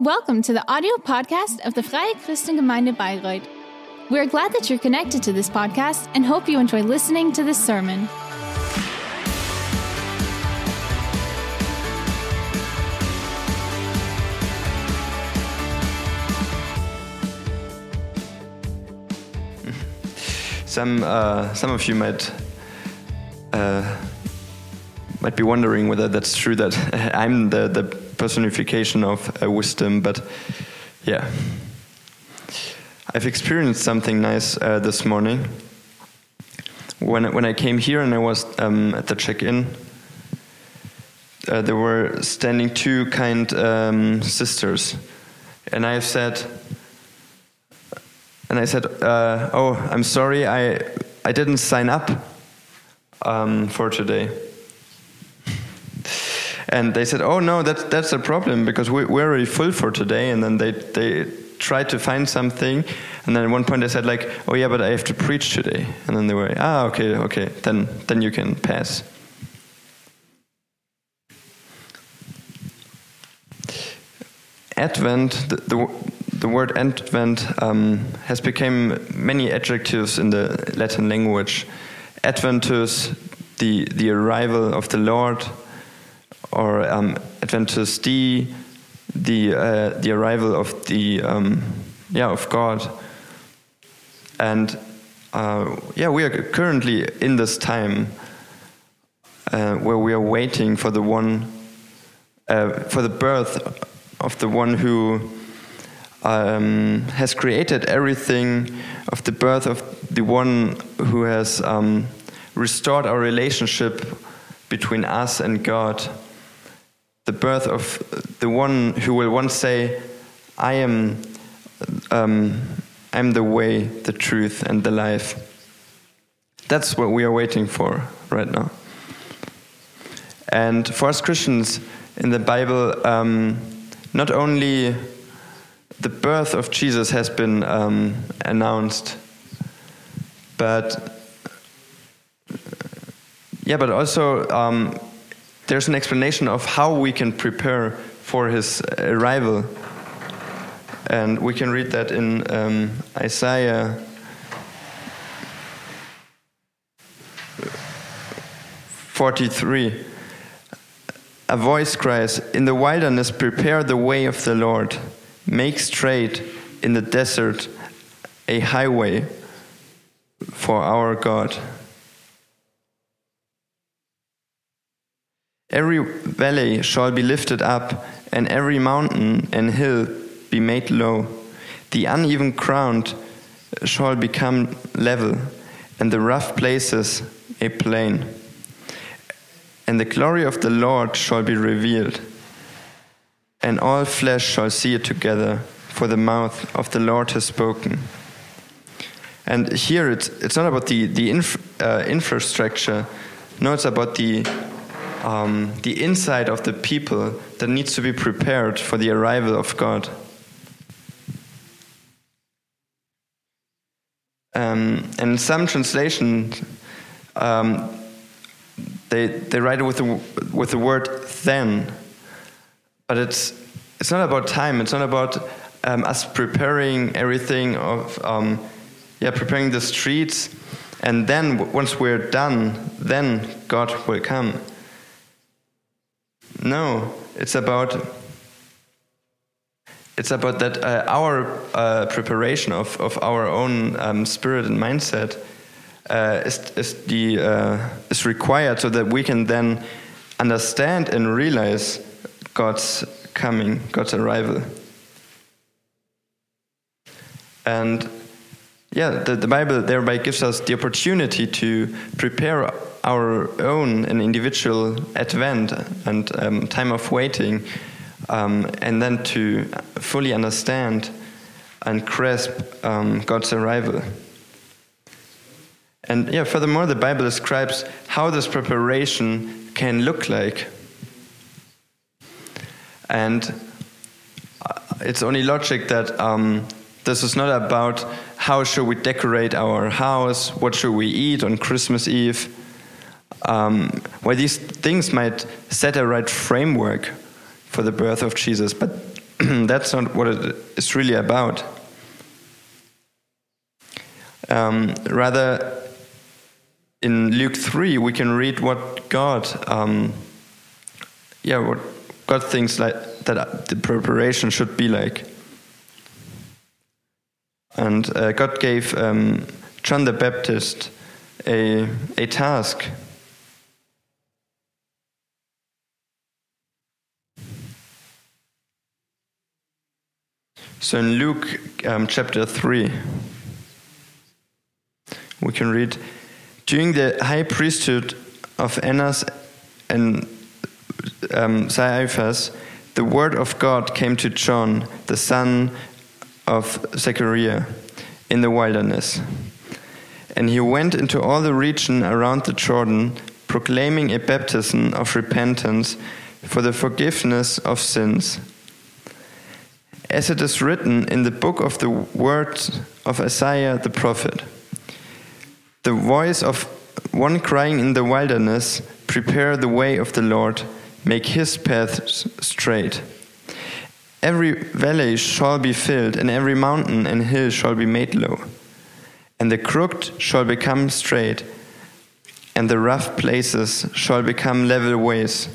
Welcome to the audio podcast of the Freie Christengemeinde Bayreuth. We are glad that you're connected to this podcast and hope you enjoy listening to this sermon. Some uh, some of you might uh, might be wondering whether that's true that I'm the, the personification of uh, wisdom, but yeah, I've experienced something nice uh, this morning. When when I came here and I was um, at the check-in, uh, there were standing two kind um, sisters, and I said. And I said, uh, "Oh, I'm sorry, I I didn't sign up um, for today." And they said, "Oh no, that's that's a problem because we, we're already full for today." And then they they tried to find something, and then at one point they said like, "Oh yeah, but I have to preach today." And then they were, "Ah, okay, okay, then then you can pass." Advent, the, the, the word Advent um, has become many adjectives in the Latin language. Adventus, the, the arrival of the Lord, or um, Adventus Dei, the, uh, the arrival of the, um, yeah, of God. And uh, yeah, we are currently in this time uh, where we are waiting for the one, uh, for the birth of the one who um, has created everything, of the birth of the one who has um, restored our relationship between us and God, the birth of the one who will once say, "I am, um, I'm the way, the truth, and the life." That's what we are waiting for right now. And for us Christians in the Bible, um, not only the birth of Jesus has been um, announced, but yeah, but also um, there's an explanation of how we can prepare for his arrival, and we can read that in um, Isaiah. 43 a voice cries, In the wilderness, prepare the way of the Lord. Make straight in the desert a highway for our God. Every valley shall be lifted up, and every mountain and hill be made low. The uneven ground shall become level, and the rough places a plain and the glory of the Lord shall be revealed, and all flesh shall see it together, for the mouth of the Lord has spoken. And here it's, it's not about the, the inf, uh, infrastructure, no, it's about the, um, the inside of the people that needs to be prepared for the arrival of God. Um, and some translations, um, they they write it with the with the word then, but it's it's not about time. It's not about um, us preparing everything of um, yeah preparing the streets, and then once we're done, then God will come. No, it's about it's about that uh, our uh, preparation of, of our own um, spirit and mindset uh, is, is, the, uh, is required so that we can then understand and realize God's coming, God's arrival. And yeah, the, the Bible thereby gives us the opportunity to prepare our own and individual advent and um, time of waiting, um, and then to fully understand and grasp um, God's arrival. And yeah, furthermore, the Bible describes how this preparation can look like. And uh, it's only logic that um, this is not about how should we decorate our house, what should we eat on Christmas Eve. Um, where these things might set a right framework for the birth of Jesus, but that's not what it is really about. Um, rather, in Luke 3, we can read what God, um, yeah, what God thinks like that the preparation should be like. And uh, God gave um, John the Baptist a, a task. So in Luke um, chapter 3, we can read During the high priesthood of Annas and um, Caiaphas, the word of God came to John, the son of Zechariah, in the wilderness. And he went into all the region around the Jordan, proclaiming a baptism of repentance for the forgiveness of sins. As it is written in the book of the words of Isaiah the prophet The voice of one crying in the wilderness, Prepare the way of the Lord, make his paths straight. Every valley shall be filled, and every mountain and hill shall be made low and the crooked shall become straight, and the rough places shall become level ways.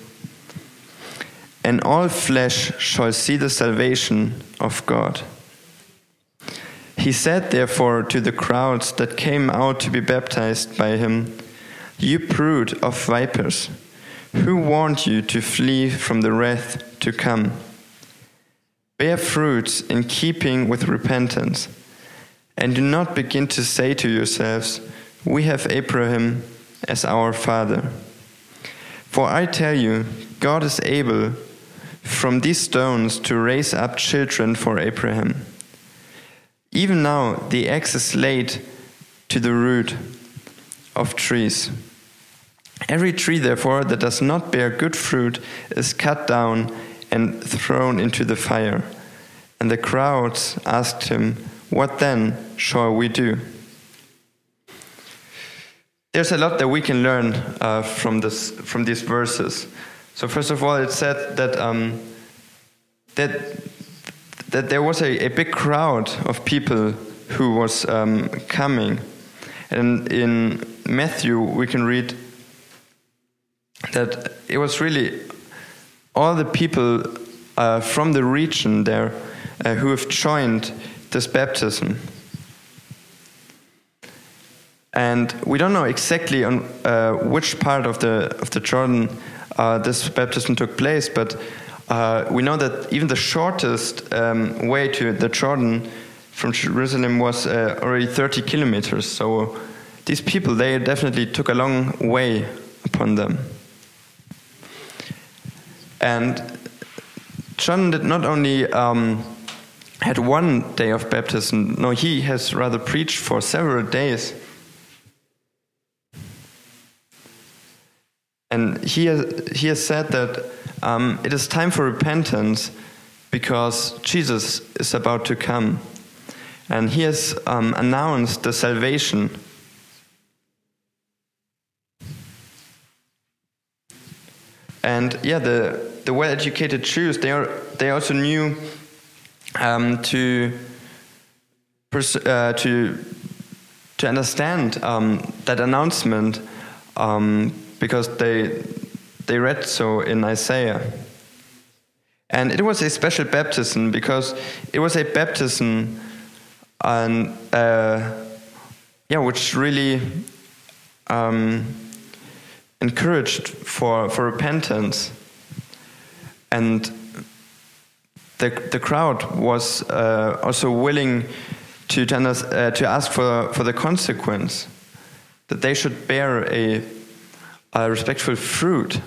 And all flesh shall see the salvation of God. He said, therefore, to the crowds that came out to be baptized by him, You brood of vipers, who warned you to flee from the wrath to come? Bear fruits in keeping with repentance and do not begin to say to yourselves, We have Abraham as our father. For I tell you, God is able from these stones to raise up children for Abraham. Even now, the axe is laid to the root of trees. Every tree, therefore, that does not bear good fruit is cut down and thrown into the fire. And the crowds asked him, what then shall we do? There's a lot that we can learn uh, from, this, from these verses. So, first of all, it said that, um, that, that there was a, a big crowd of people who was um, coming. And in Matthew, we can read that it was really all the people uh, from the region there uh, who have joined this baptism. And we don't know exactly on uh, which part of the of the Jordan uh, this baptism took place, but uh, we know that even the shortest um, way to the Jordan from Jerusalem was uh, already 30 kilometers. So these people they definitely took a long way upon them. And John did not only um, had one day of baptism. No, he has rather preached for several days. And he has, he has said that um, it is time for repentance because Jesus is about to come. And he has um, announced the salvation. And yeah, the, the well educated Jews, they, are, they also knew um, to uh, to to understand um, that announcement um, because they they read so in Isaiah. And it was a special baptism because it was a baptism and uh, yeah, which really um, encouraged for for repentance and the, the crowd was uh, also willing to, uh, to ask for, for the consequence that they should bear a, a respectful fruit.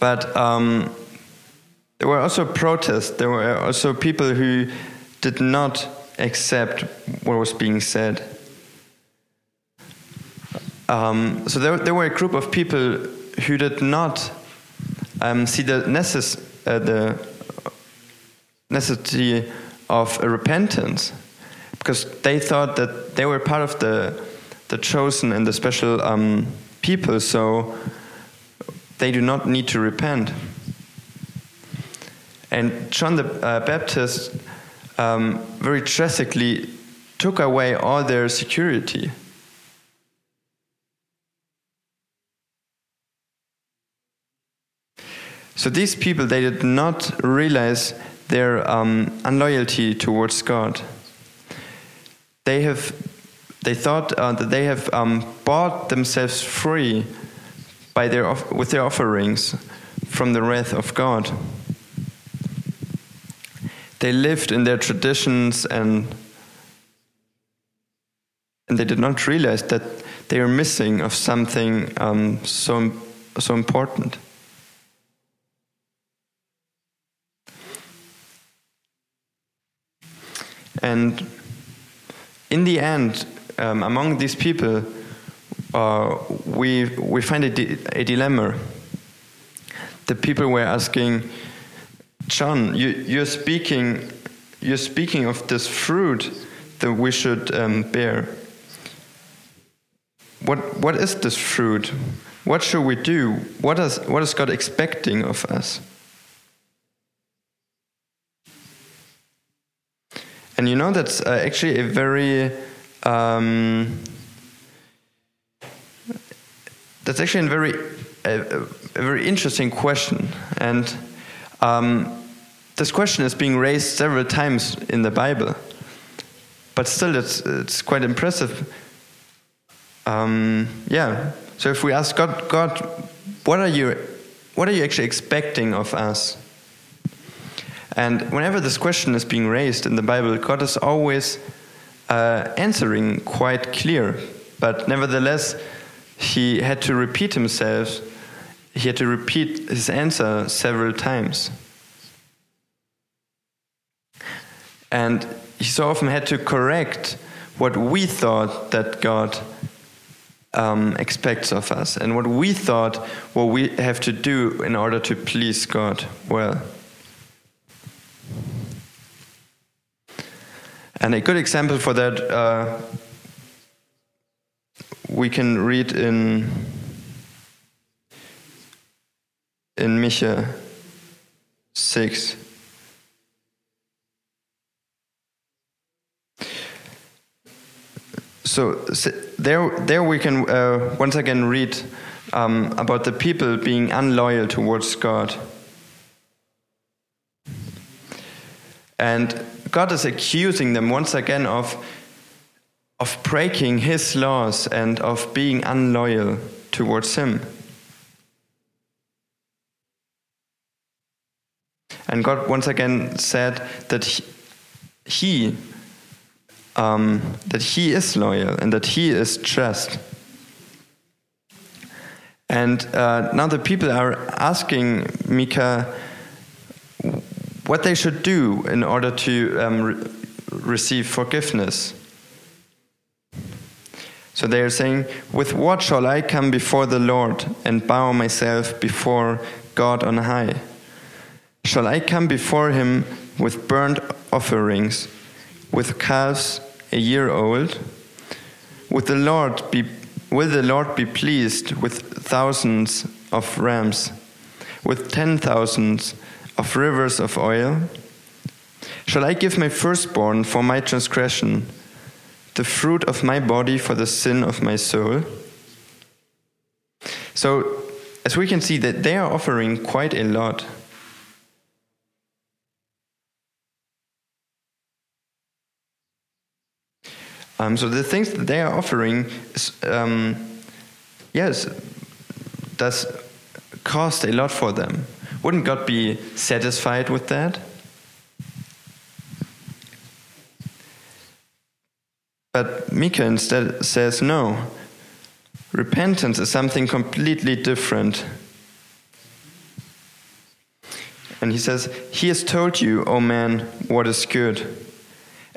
But um, there were also protests, there were also people who did not accept what was being said. Um, so there, there were a group of people who did not um, see the necess uh, the necessity of repentance because they thought that they were part of the the chosen and the special um, people, so they do not need to repent. And John the uh, Baptist um, very drastically took away all their security. So these people, they did not realize their um, unloyalty towards God. They have, they thought uh, that they have um, bought themselves free by their with their offerings from the wrath of God. They lived in their traditions and and they did not realize that they are missing of something um, so so important. And in the end, um, among these people, uh, we, we find a, di a, dilemma. The people were asking, John, you, you're, speaking, you're speaking of this fruit that we should um, bear. What, what is this fruit? What should we do? What is, what is God expecting of us? And you know, that's uh, actually a very. Um, that's actually a very, a, a very interesting question. And um, this question is being raised several times in the Bible. But still, it's, it's quite impressive. Um, yeah. So if we ask God, God, what are you, what are you actually expecting of us? And whenever this question is being raised in the Bible, God is always uh, answering quite clear. But nevertheless, he had to repeat himself, he had to repeat his answer several times. And he so often had to correct what we thought that God um, expects of us and what we thought what we have to do in order to please God well. And a good example for that uh, we can read in in Micha 6. So, there, there we can uh, once again read um, about the people being unloyal towards God. And God is accusing them once again of, of breaking his laws and of being unloyal towards him. And God once again said that he, he um, that he is loyal and that he is just. And uh, now the people are asking Micah what they should do in order to um, re receive forgiveness. So they are saying, With what shall I come before the Lord and bow myself before God on high? Shall I come before him with burnt offerings, with calves a year old? With the Lord be, will the Lord be pleased with thousands of rams, with ten thousands of rivers of oil? Shall I give my firstborn for my transgression, the fruit of my body for the sin of my soul? So, as we can see, that they are offering quite a lot. Um, so the things that they are offering, is, um, yes, does cost a lot for them. Wouldn't God be satisfied with that? But Micah instead says no. Repentance is something completely different. And he says, He has told you, O man, what is good.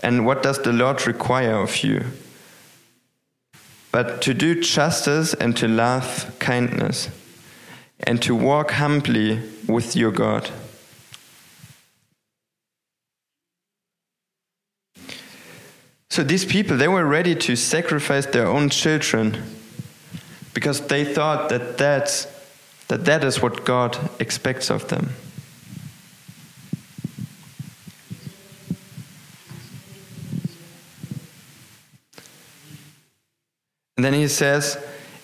And what does the Lord require of you? But to do justice and to love kindness and to walk humbly with your God. So these people, they were ready to sacrifice their own children because they thought that that's, that, that is what God expects of them. And then he says,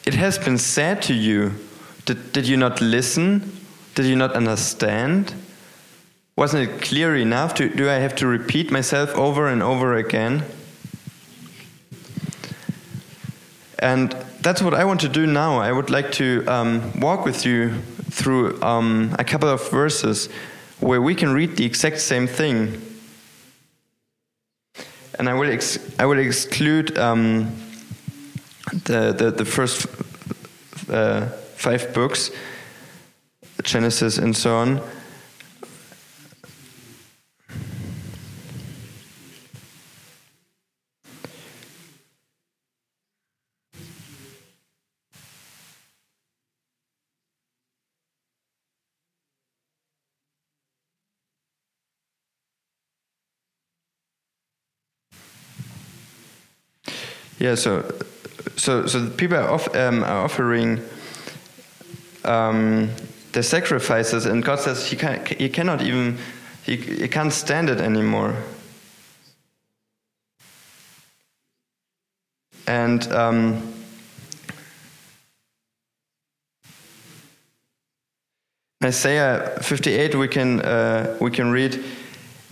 It has been said to you, did, did you not listen? Did you not understand? Wasn't it clear enough? Do, do I have to repeat myself over and over again? And that's what I want to do now. I would like to um, walk with you through um, a couple of verses where we can read the exact same thing. And I will, I will exclude um, the, the, the first uh, five books, Genesis and so on. Yeah, so so so people are, off, um, are offering um, the sacrifices, and God says he can he cannot even he, he can't stand it anymore. And um, Isaiah 58, we can uh, we can read.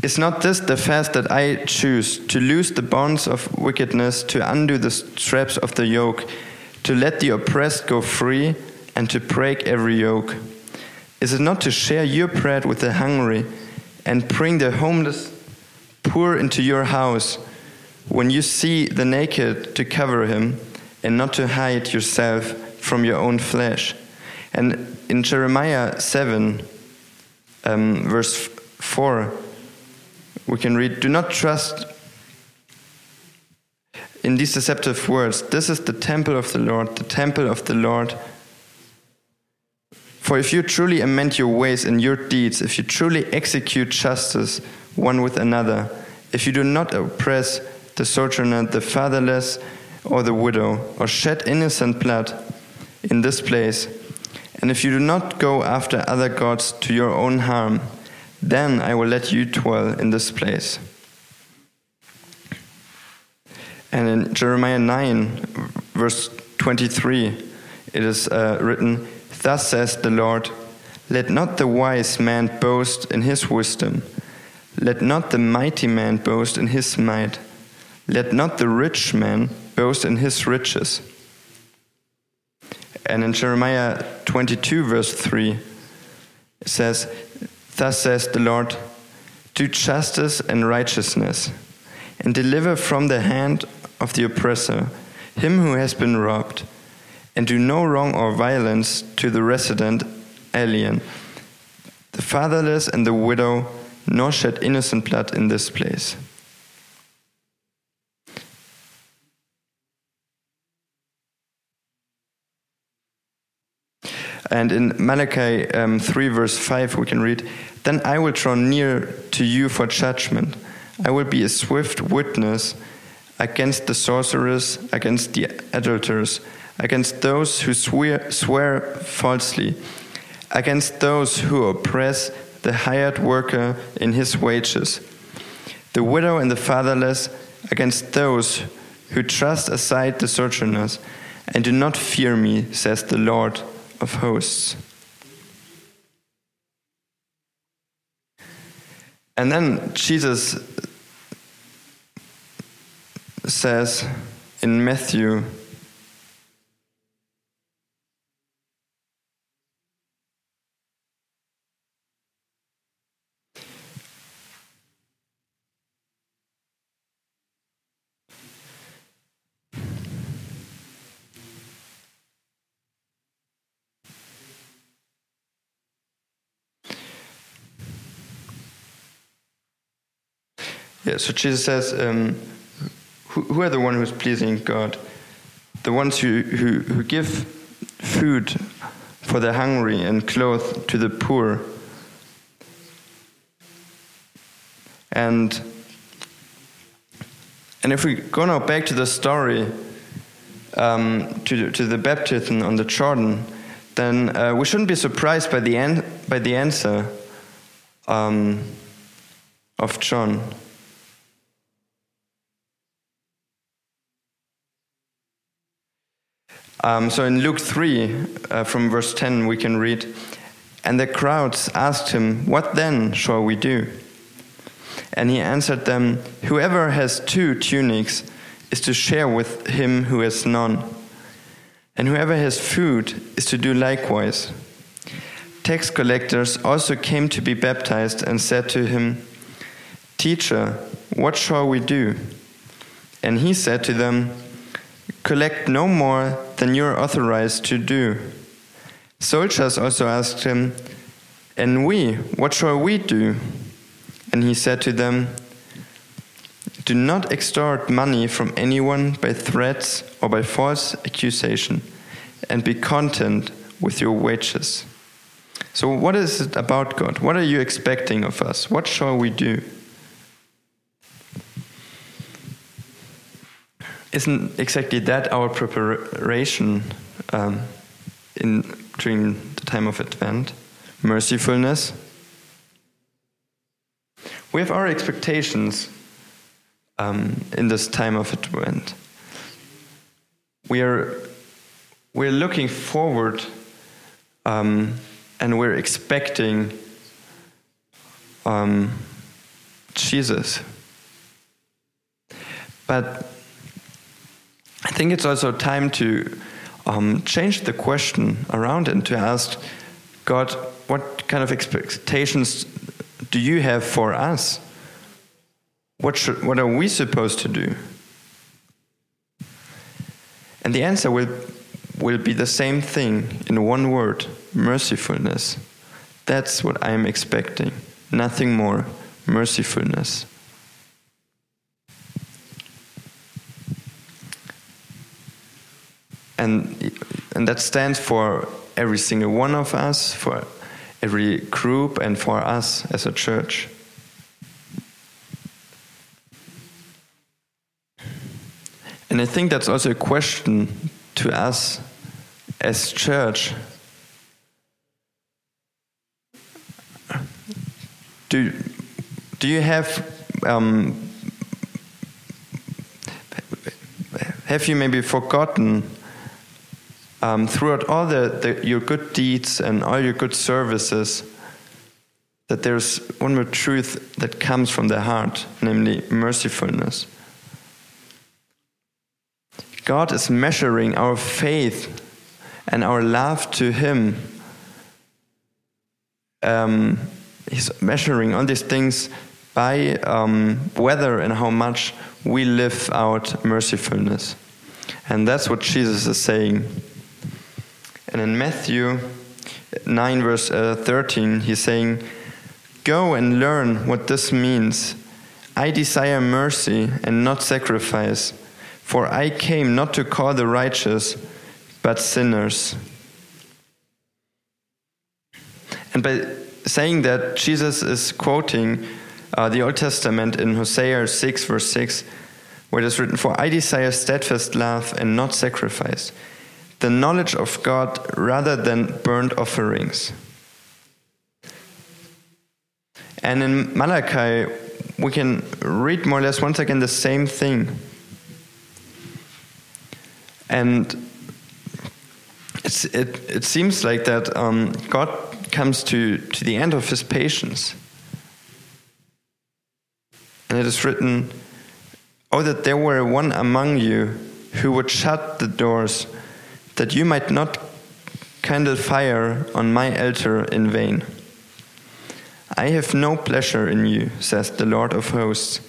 Is not this the fast that I choose, to loose the bonds of wickedness, to undo the straps of the yoke, to let the oppressed go free, and to break every yoke? Is it not to share your bread with the hungry, and bring the homeless poor into your house, when you see the naked, to cover him, and not to hide yourself from your own flesh? And in Jeremiah 7, um, verse 4, we can read, Do not trust in these deceptive words. This is the temple of the Lord, the temple of the Lord. For if you truly amend your ways and your deeds, if you truly execute justice one with another, if you do not oppress the sojourner, the fatherless, or the widow, or shed innocent blood in this place, and if you do not go after other gods to your own harm, then I will let you dwell in this place. And in Jeremiah 9, verse 23, it is uh, written, Thus says the Lord, Let not the wise man boast in his wisdom, let not the mighty man boast in his might, let not the rich man boast in his riches. And in Jeremiah 22, verse 3, it says, Thus says the Lord Do justice and righteousness, and deliver from the hand of the oppressor him who has been robbed, and do no wrong or violence to the resident alien, the fatherless and the widow, nor shed innocent blood in this place. And in Malachi um, 3, verse 5, we can read, Then I will draw near to you for judgment. I will be a swift witness against the sorcerers, against the adulterers, against those who swear, swear falsely, against those who oppress the hired worker in his wages, the widow and the fatherless, against those who thrust aside the sojourners and do not fear me, says the Lord of hosts. And then Jesus says in Matthew Yeah, so Jesus says, um, who, who, are the ones who's pleasing God? The ones who, who, who give food for the hungry and clothes to the poor. And and if we go now back to the story, um, to, to the baptism on the Jordan, then uh, we shouldn't be surprised by the, an- by the answer um, of John. Um, so in Luke 3, uh, from verse 10, we can read, And the crowds asked him, What then shall we do? And he answered them, Whoever has two tunics is to share with him who has none, and whoever has food is to do likewise. Tax collectors also came to be baptized and said to him, Teacher, what shall we do? And he said to them, Collect no more than you are authorized to do. Soldiers also asked him, And we, what shall we do? And he said to them, Do not extort money from anyone by threats or by false accusation, and be content with your wages. So, what is it about God? What are you expecting of us? What shall we do? Isn't exactly that our preparation um, in during the time of Advent? Mercifulness. We have our expectations um, in this time of Advent. We are we're looking forward um, and we're expecting um, Jesus. But think it's also time to um, change the question around and to ask God, what kind of expectations do you have for us? What, should, what are we supposed to do? And the answer will, will be the same thing in one word mercifulness. That's what I'm expecting. Nothing more. Mercifulness. And, and that stands for every single one of us, for every group, and for us as a church. And I think that's also a question to us as church. Do, do you have um, have you maybe forgotten um, throughout all the, the, your good deeds and all your good services that there's one more truth that comes from the heart, namely mercifulness. God is measuring our faith and our love to Him. Um, he's measuring all these things by um, whether and how much we live out mercifulness. And that's what Jesus is saying. And in Matthew 9, verse uh, 13, he's saying, Go and learn what this means. I desire mercy and not sacrifice, for I came not to call the righteous, but sinners. And by saying that, Jesus is quoting uh, the Old Testament in Hosea 6, verse 6, where it is written, For I desire steadfast love and not sacrifice the knowledge of God rather than burnt offerings. And in Malachi, we can read more or less once again the same thing. And it, it seems like that um, God comes to, to the end of his patience. And it is written, Oh, that there were one among you who would shut the doors that you might not kindle fire on my altar in vain. I have no pleasure in you, says the Lord of hosts,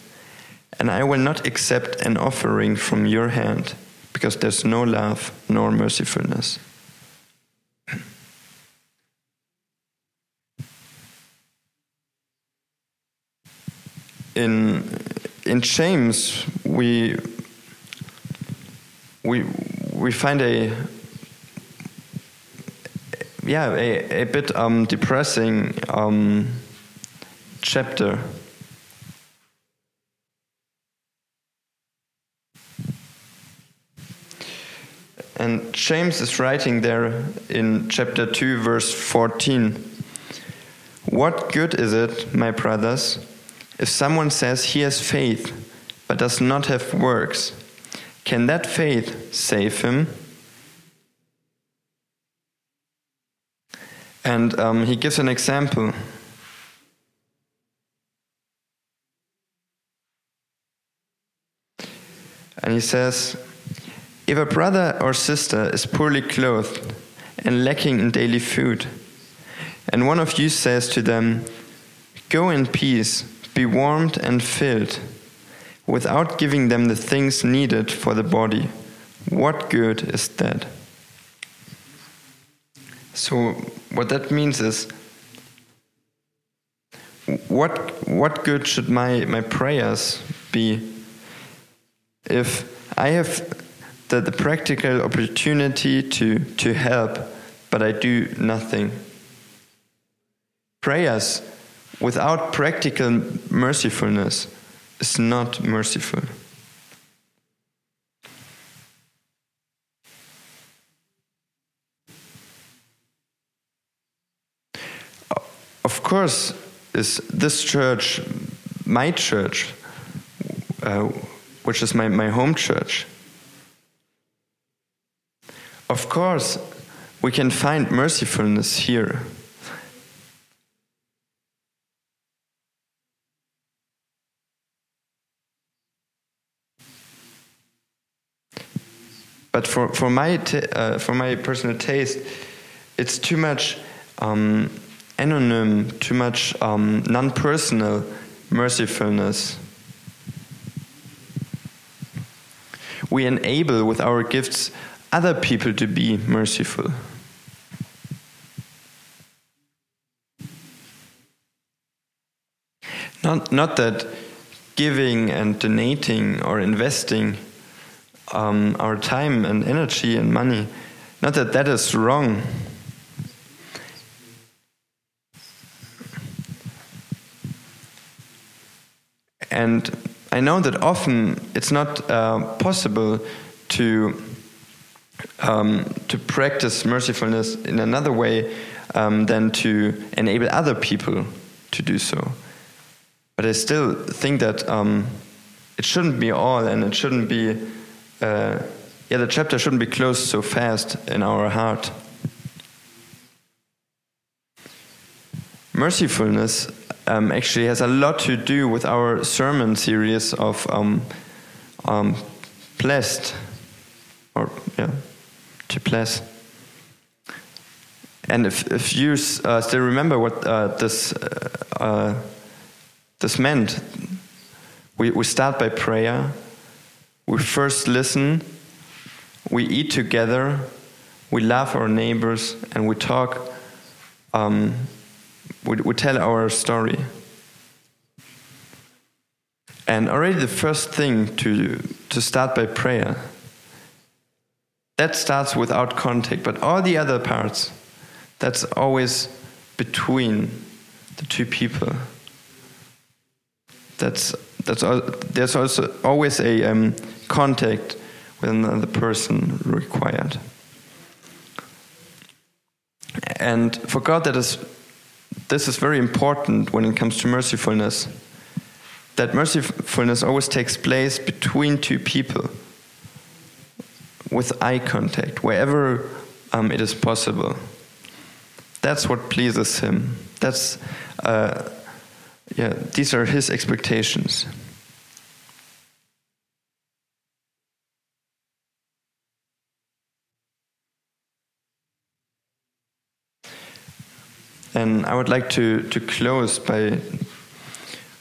and I will not accept an offering from your hand, because there's no love nor mercifulness. In, in James, we, we, we find a, yeah, a, a bit um, depressing um, chapter. And James is writing there in chapter 2, verse 14 What good is it, my brothers, if someone says he has faith but does not have works? Can that faith save him? And um, he gives an example. And he says, If a brother or sister is poorly clothed and lacking in daily food, and one of you says to them, Go in peace, be warmed and filled, without giving them the things needed for the body, what good is that? So, what that means is, what, what good should my, my prayers be if I have the, the practical opportunity to, to help, but I do nothing? Prayers without practical mercifulness is not merciful. Of course, is this church my church, uh, which is my, my home church? Of course, we can find mercifulness here. But for, for, my, uh, for my personal taste, it's too much um, anonym, too much um, non personal mercifulness. We enable with our gifts other people to be merciful. Not, not that giving and donating or investing um, our time and energy and money, not that that is wrong. And I know that often it's not uh, possible to um, to practice mercifulness in another way um, than to enable other people to do so. But I still think that um, it shouldn't be all, and it shouldn't be. Uh, yeah, the chapter shouldn't be closed so fast in our heart. Mercifulness um, actually has a lot to do with our sermon series of um, um, blessed, or yeah, to bless. And if, if you uh, still remember what uh, this uh, uh, this meant, we, we start by prayer. We first listen. We eat together. We love our neighbors, and we talk. Um, we, we tell our story. And already the first thing to, to start by prayer, that starts without contact, but all the other parts, that's always between the two people. That's, that's all, there's also always a um, contact with another person required. And for God, that is this is very important when it comes to mercifulness. That mercifulness always takes place between two people with eye contact, wherever um, it is possible. That's what pleases him. That's, uh, yeah, these are his expectations. And I would like to, to close by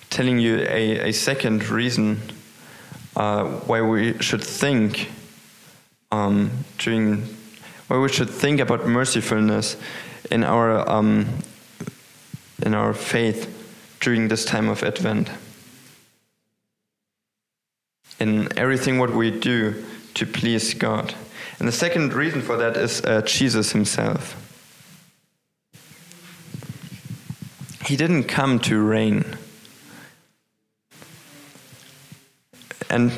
telling you a, a second reason uh, why we should think um, during why we should think about mercifulness in our um, in our faith during this time of Advent. In everything what we do to please God. And the second reason for that is uh, Jesus himself. He didn't come to reign. And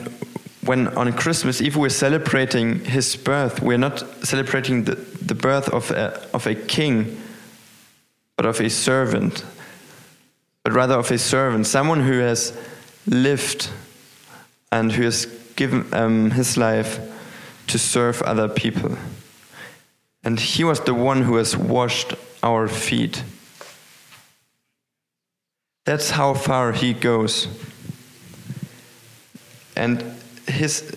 when on Christmas Eve we're celebrating his birth, we're not celebrating the, the birth of a, of a king, but of a servant, but rather of a servant, someone who has lived and who has given um, his life to serve other people. And he was the one who has washed our feet. That's how far he goes. And his,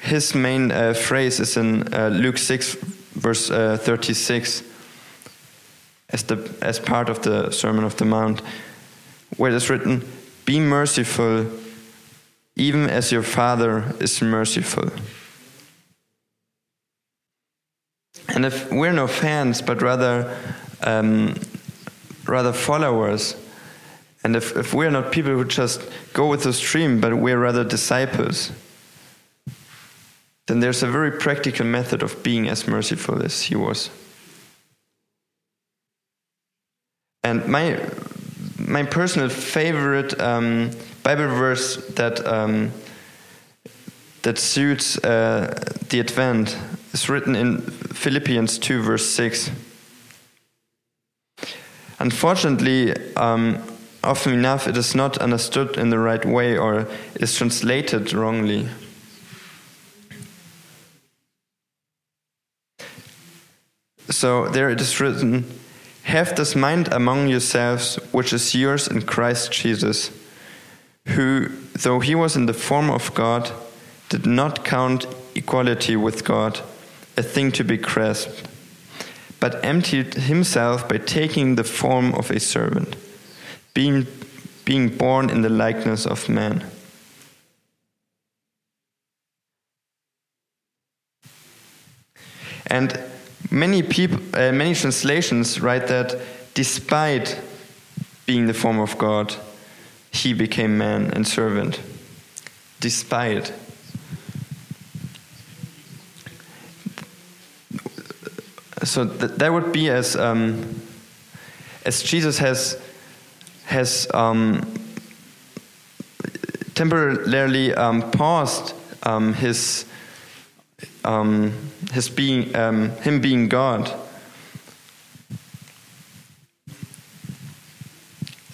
his main uh, phrase is in uh, Luke 6, verse uh, 36, as, the, as part of the Sermon of the Mount, where it is written, Be merciful, even as your Father is merciful. And if we're no fans, but rather um, rather followers, and if, if we're not people who just go with the stream, but we're rather disciples, then there's a very practical method of being as merciful as he was. And my my personal favorite um, Bible verse that um, that suits uh, the Advent is written in Philippians 2, verse 6. Unfortunately, um, often enough it is not understood in the right way or is translated wrongly. So there it is written Have this mind among yourselves, which is yours in Christ Jesus, who, though he was in the form of God, did not count equality with God a thing to be grasped, but emptied himself by taking the form of a servant, being, being born in the likeness of man. And many people, uh, many translations write that despite being the form of God, he became man and servant. Despite. So th that would be as um, as Jesus has has um, temporarily um, paused um, his um, his being um, him being God.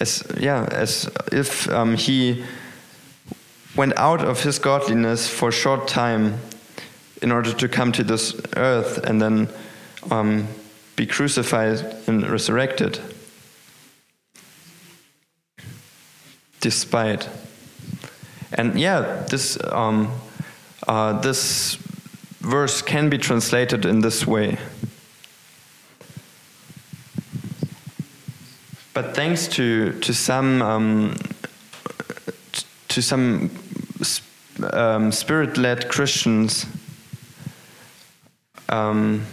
As yeah, as if he went out of his godliness for a short time in order to come to this earth and then um, be crucified and resurrected. Despite. And yeah, this, um, uh, this verse can be translated in this way. But thanks to, to some um, to some um, spirit-led Christians, um,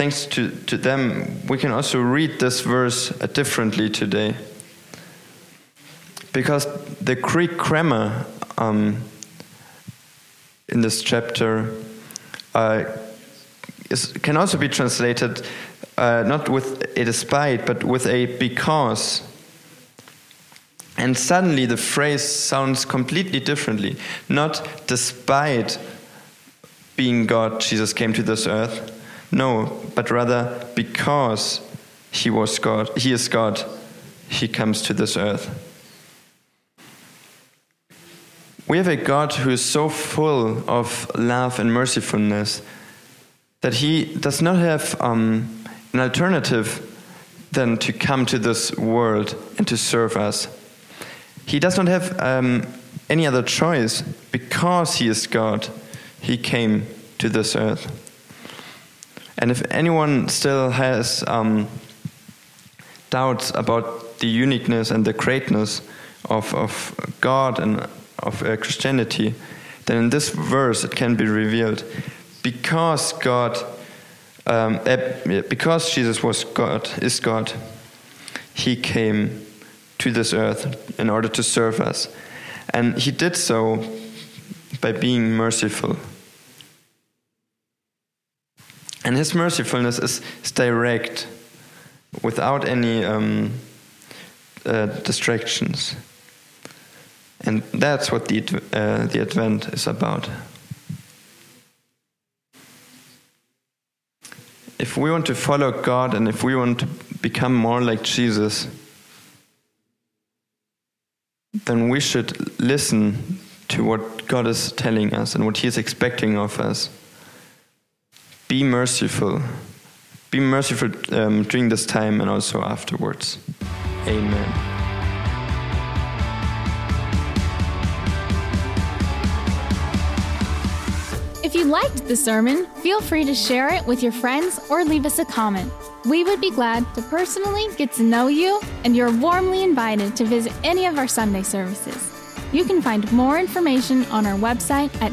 thanks to, to them, we can also read this verse differently today. Because the Greek grammar um, in this chapter uh, is, can also be translated uh, not with a despite, but with a because. And suddenly the phrase sounds completely differently. Not despite being God, Jesus came to this earth. No, but rather because he was God, he is God, he comes to this earth. We have a God who is so full of love and mercifulness that he does not have um, an alternative than to come to this world and to serve us. He does not have um, any other choice because he is God. He came to this earth. And if anyone still has um, doubts about the uniqueness and the greatness of, of God and of uh, Christianity, then in this verse it can be revealed. Because God, um, uh, because Jesus was God, is God, He came to this earth in order to serve us. And he did so by being merciful. And his mercifulness is, is direct, without any um, uh, distractions. And that's what the, uh, the Advent is about. If we want to follow God and if we want to become more like Jesus, then we should listen to what God is telling us and what He is expecting of us. Be merciful. Be merciful um, during this time and also afterwards. Amen. If you liked the sermon, feel free to share it with your friends or leave us a comment. We would be glad to personally get to know you, and you're warmly invited to visit any of our Sunday services. You can find more information on our website at